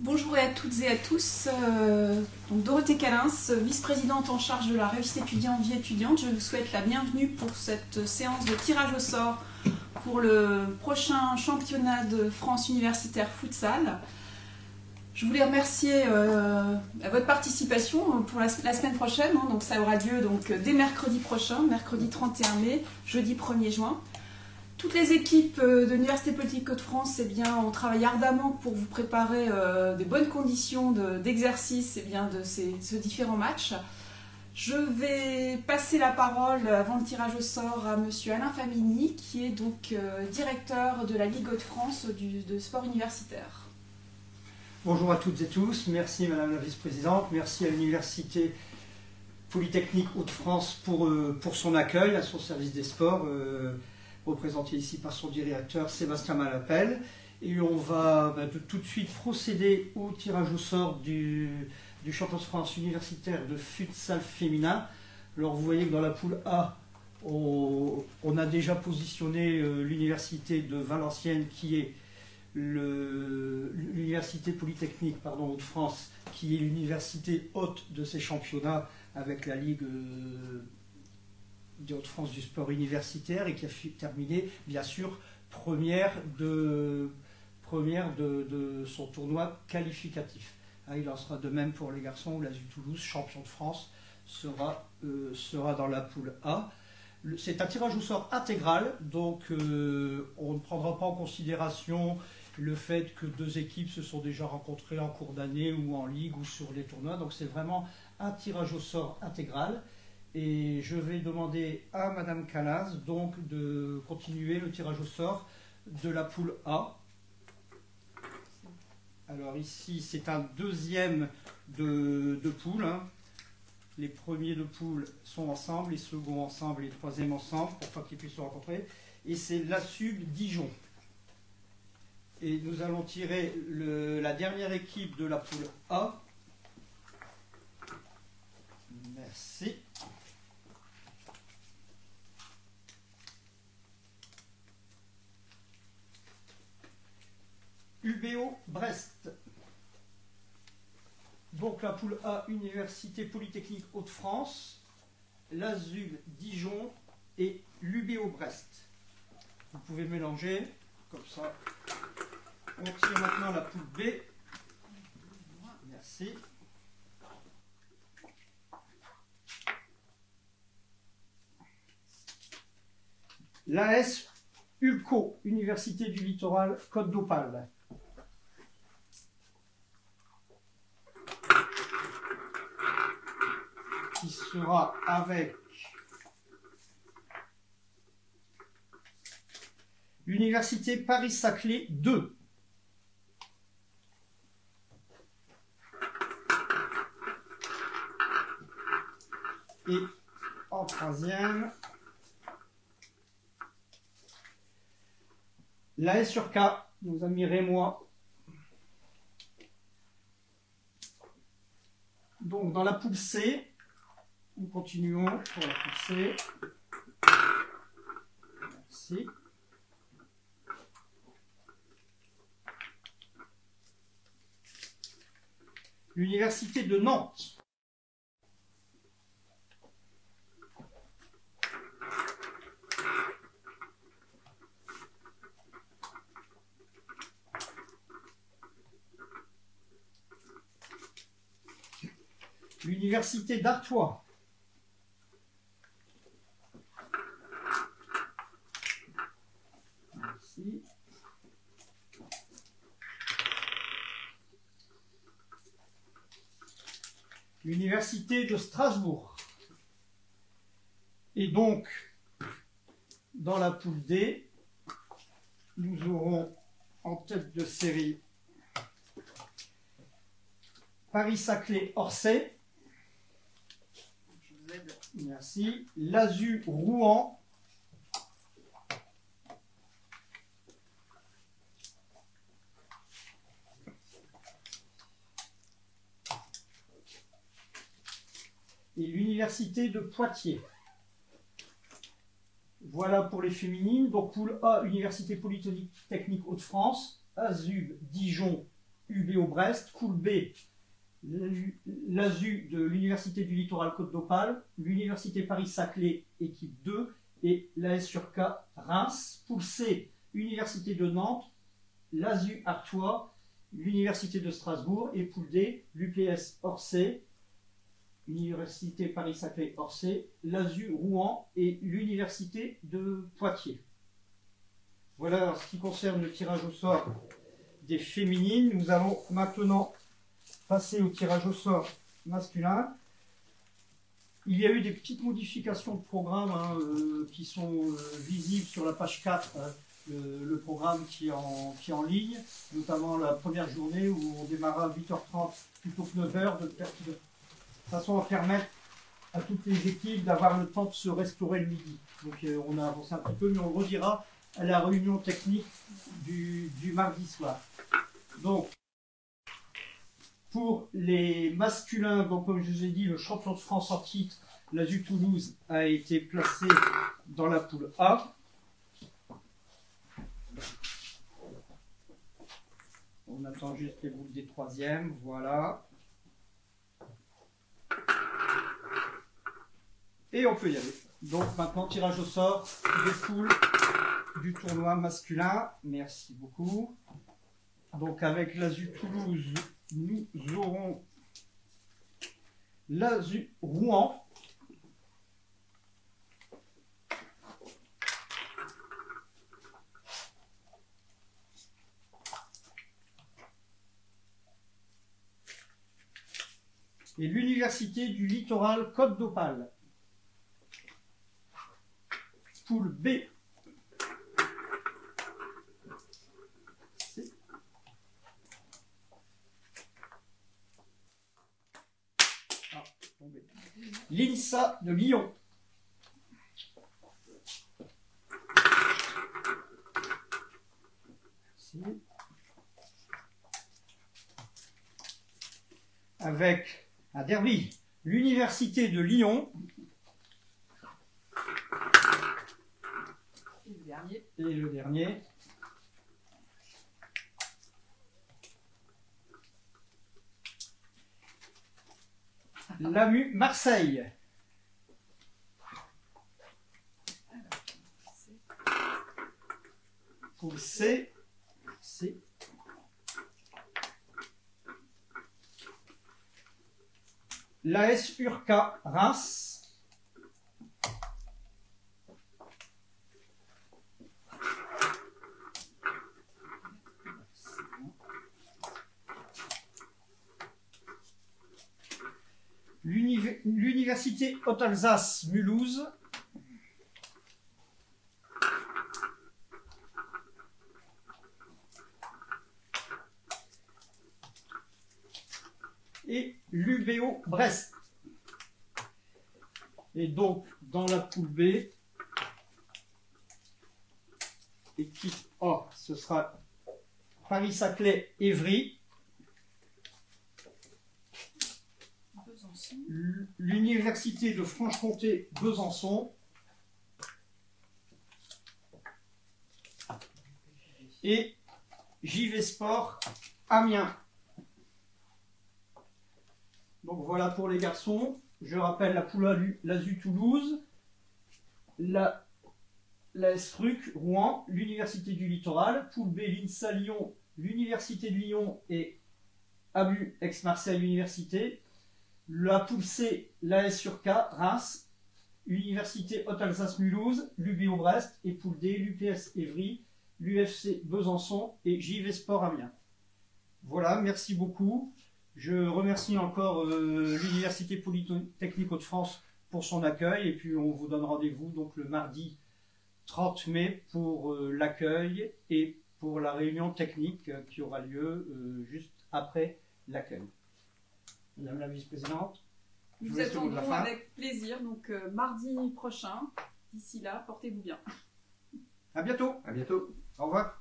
Bonjour à toutes et à tous. Euh, donc Dorothée Calins, vice-présidente en charge de la réussite étudiante vie étudiante. Je vous souhaite la bienvenue pour cette séance de tirage au sort pour le prochain championnat de France universitaire futsal. Je voulais remercier euh, votre participation pour la, semaine prochaine. Hein. donc ça aura lieu donc, dès mercredi prochain, mercredi 31 mai, jeudi 1er juin. Toutes les équipes euh, de l'Université politique Côte-France eh bien, ont travaillé ardemment pour vous préparer euh, des bonnes conditions d'exercice de, eh de ces, différents matchs. Je vais passer la parole avant le tirage au sort à M. Alain Famini, qui est donc euh, directeur de la Ligue Hauts-de-France de sport universitaire. Bonjour à toutes et tous, merci Madame la Vice-Présidente, merci à l'Université Polytechnique Hauts-de-France pour son accueil, à son service des sports représenté ici par son directeur Sébastien Malapel. Et on va bah, tout de suite procéder au tirage au sort du, du champion de France universitaire de futsal féminin. Alors vous voyez que dans la poule A, on, a déjà positionné euh, l'université de Valenciennes qui est l'université polytechnique de France, qui est l'université haute de ces championnats avec la Ligue euh, de Haute-France du sport universitaire et qui a terminé, bien sûr, première de, son tournoi qualificatif. Ah, il en sera de même pour les garçons où l'Azur Toulouse, champion de France, sera, euh, dans la poule A. C'est un tirage au sort intégral, donc euh, on ne prendra pas en considération le fait que deux équipes se sont déjà rencontrées en cours d'année ou en ligue ou sur les tournois. Donc c'est vraiment un tirage au sort intégral. Et je vais demander à Madame Calaz donc de continuer le tirage au sort de la poule A. Alors ici, c'est un deuxième de, poule. Hein. Les premiers de poule sont ensemble, les seconds ensemble, les troisièmes ensemble, pour pas qu'ils puissent se rencontrer. Et c'est l'ASUG Dijon. Et nous allons tirer la dernière équipe de la poule A. Merci. UBO Brest. Donc la poule A, Université Polytechnique Hauts-de-France, l'Azul Dijon et l'UBO Brest. Vous pouvez mélanger, comme ça. On tire maintenant la poule B. Merci. L'AS ULCO, Université du Littoral Côte d'Opale. Qui sera avec l'Université Paris-Saclay 2. Et en troisième, la S sur K, nos amis Rémois. Donc dans la poule C, nous continuons pour la pousser. Merci. L'Université de Nantes. L'Université d'Artois. l'Université de Strasbourg. Et donc, dans la poule D, nous aurons en tête de série Paris-Saclay Orsay. Merci. Lazu Rouen et l'Université de Poitiers. Voilà pour les féminines. Donc poule A, Université Polytechnique Hauts-de-France, Azub, Dijon UBO Brest, poule B, l'ASU de l'Université du Littoral Côte d'Opale, l'Université Paris-Saclay, équipe 2, et l'AS sur K, Reims, poule C, Université de Nantes, l'ASU Artois, l'Université de Strasbourg, et poule D, l'UPS Orsay, Université Paris-Saclay Orsay, l'ASU Rouen et l'Université de Poitiers. Voilà ce qui concerne le tirage au sort des féminines. Nous allons maintenant passer au tirage au sort masculin. Il y a eu des petites modifications de programme hein, euh, qui sont euh, visibles sur la page 4, hein, le, programme qui est, en, ligne, notamment la première journée où on démarra à 8h30 plutôt que 9h, de, façon à permettre à toutes les équipes d'avoir le temps de se restaurer le midi. Donc euh, on a avancé un petit peu, mais on redira à la réunion technique du, mardi soir. Donc, pour les masculins, comme je vous ai dit, le champion de France en titre, l'Azu Toulouse, a été placé dans la poule A. On attend juste les boules des troisièmes, voilà. Et on peut y aller. Donc maintenant, tirage au sort des poules du tournoi masculin. Merci beaucoup. Donc avec l'Azu Toulouse, nous aurons l'Azu Rouen. Et l'Université du littoral Côte d'Opale. B. l'INSA de Lyon. Avec un derby, l'Université de Lyon. Et le Et le dernier. Lamu Marseille. Pour C, C. L'AS Urca Reims. l'Université Haute-Alsace Mulhouse. Et l'UBO Brest. Et donc, dans la poule B, équipe A, ce sera Paris-Saclay-Évry. l'Université de Franche-Comté Besançon et JV Sport Amiens. Donc voilà pour les garçons. Je rappelle la poule l'ASU Toulouse, la, la SRUC Rouen, l'Université du Littoral, poule B l'INSA Lyon, l'Université de Lyon et ABU Aix-Marseille Université, la C, l'AS sur K, Reims, Université Haute-Alsace-Mulhouse, l'UBO Brest, et poule D, l'UPS Évry, l'UFC Besançon et JV Sport Amiens. Voilà, merci beaucoup. Je remercie encore euh, l'Université Polytechnique Hauts-de-France pour son accueil et puis on vous donne rendez-vous donc le mardi 30 mai pour euh, l'accueil et pour la réunion technique qui aura lieu euh, juste après l'accueil. Madame la vice-présidente. Nous attendons avec plaisir, donc euh, mardi prochain. D'ici là, portez-vous bien. À bientôt. À bientôt. Au revoir.